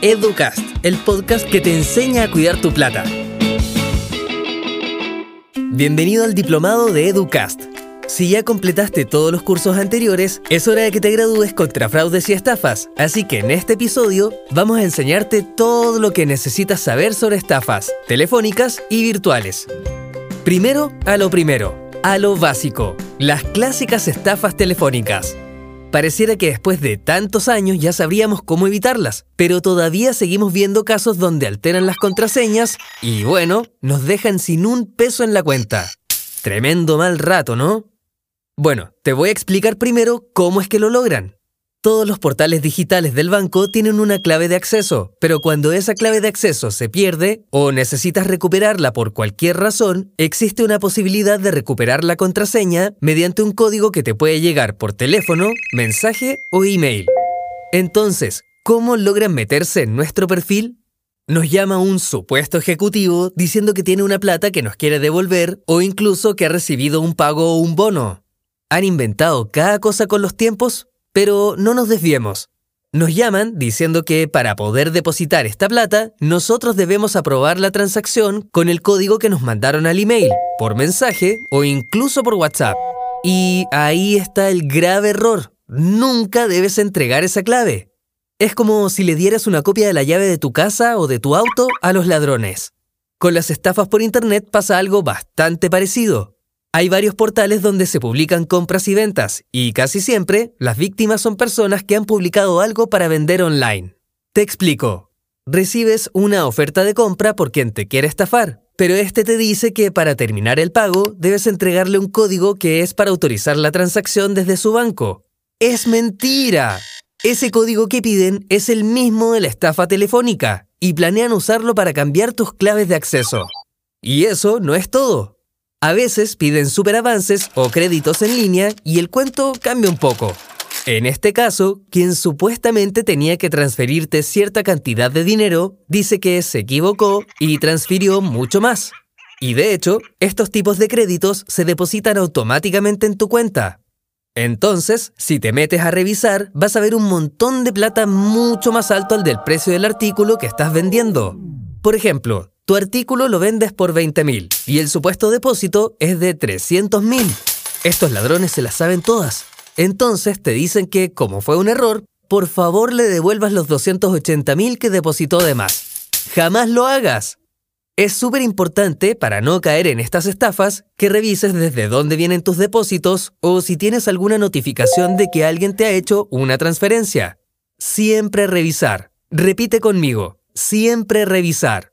Educast, el podcast que te enseña a cuidar tu plata. Bienvenido al diplomado de Educast. Si ya completaste todos los cursos anteriores, es hora de que te gradúes contra fraudes y estafas, así que en este episodio vamos a enseñarte todo lo que necesitas saber sobre estafas, telefónicas y virtuales. Primero, a lo primero, a lo básico, las clásicas estafas telefónicas. Pareciera que después de tantos años ya sabríamos cómo evitarlas, pero todavía seguimos viendo casos donde alteran las contraseñas y bueno, nos dejan sin un peso en la cuenta. Tremendo mal rato, ¿no? Bueno, te voy a explicar primero cómo es que lo logran. Todos los portales digitales del banco tienen una clave de acceso, pero cuando esa clave de acceso se pierde o necesitas recuperarla por cualquier razón, existe una posibilidad de recuperar la contraseña mediante un código que te puede llegar por teléfono, mensaje o email. Entonces, ¿cómo logran meterse en nuestro perfil? Nos llama un supuesto ejecutivo diciendo que tiene una plata que nos quiere devolver o incluso que ha recibido un pago o un bono. ¿Han inventado cada cosa con los tiempos? Pero no nos desviemos. Nos llaman diciendo que para poder depositar esta plata, nosotros debemos aprobar la transacción con el código que nos mandaron al email, por mensaje o incluso por WhatsApp. Y ahí está el grave error. Nunca debes entregar esa clave. Es como si le dieras una copia de la llave de tu casa o de tu auto a los ladrones. Con las estafas por Internet pasa algo bastante parecido. Hay varios portales donde se publican compras y ventas, y casi siempre las víctimas son personas que han publicado algo para vender online. Te explico. Recibes una oferta de compra por quien te quiere estafar, pero este te dice que para terminar el pago debes entregarle un código que es para autorizar la transacción desde su banco. ¡Es mentira! Ese código que piden es el mismo de la estafa telefónica y planean usarlo para cambiar tus claves de acceso. Y eso no es todo. A veces piden superavances o créditos en línea y el cuento cambia un poco. En este caso, quien supuestamente tenía que transferirte cierta cantidad de dinero dice que se equivocó y transfirió mucho más. Y de hecho, estos tipos de créditos se depositan automáticamente en tu cuenta. Entonces, si te metes a revisar, vas a ver un montón de plata mucho más alto al del precio del artículo que estás vendiendo. Por ejemplo, tu artículo lo vendes por 20.000 y el supuesto depósito es de 300.000. Estos ladrones se las saben todas. Entonces te dicen que, como fue un error, por favor le devuelvas los 280.000 que depositó de más. Jamás lo hagas. Es súper importante, para no caer en estas estafas, que revises desde dónde vienen tus depósitos o si tienes alguna notificación de que alguien te ha hecho una transferencia. Siempre revisar. Repite conmigo, siempre revisar.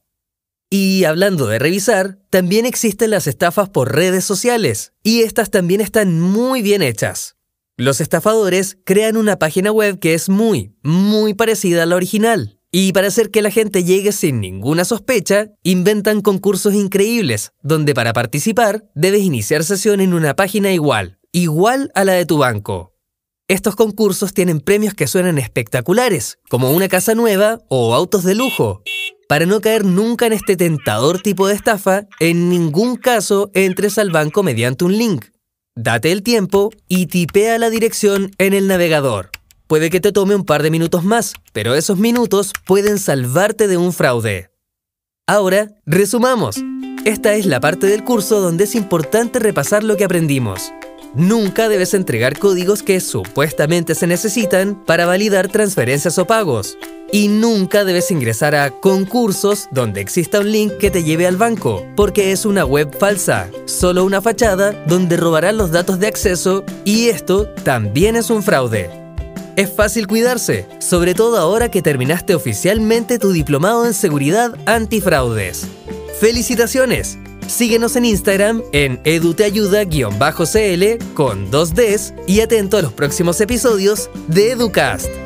Y hablando de revisar, también existen las estafas por redes sociales, y estas también están muy bien hechas. Los estafadores crean una página web que es muy, muy parecida a la original. Y para hacer que la gente llegue sin ninguna sospecha, inventan concursos increíbles, donde para participar debes iniciar sesión en una página igual, igual a la de tu banco. Estos concursos tienen premios que suenan espectaculares, como una casa nueva o autos de lujo. Para no caer nunca en este tentador tipo de estafa, en ningún caso entres al banco mediante un link. Date el tiempo y tipea la dirección en el navegador. Puede que te tome un par de minutos más, pero esos minutos pueden salvarte de un fraude. Ahora, resumamos. Esta es la parte del curso donde es importante repasar lo que aprendimos. Nunca debes entregar códigos que supuestamente se necesitan para validar transferencias o pagos. Y nunca debes ingresar a concursos donde exista un link que te lleve al banco, porque es una web falsa, solo una fachada donde robarán los datos de acceso y esto también es un fraude. Es fácil cuidarse, sobre todo ahora que terminaste oficialmente tu diplomado en seguridad antifraudes. ¡Felicitaciones! Síguenos en Instagram en eduteayuda-cl con 2 Ds y atento a los próximos episodios de Educast.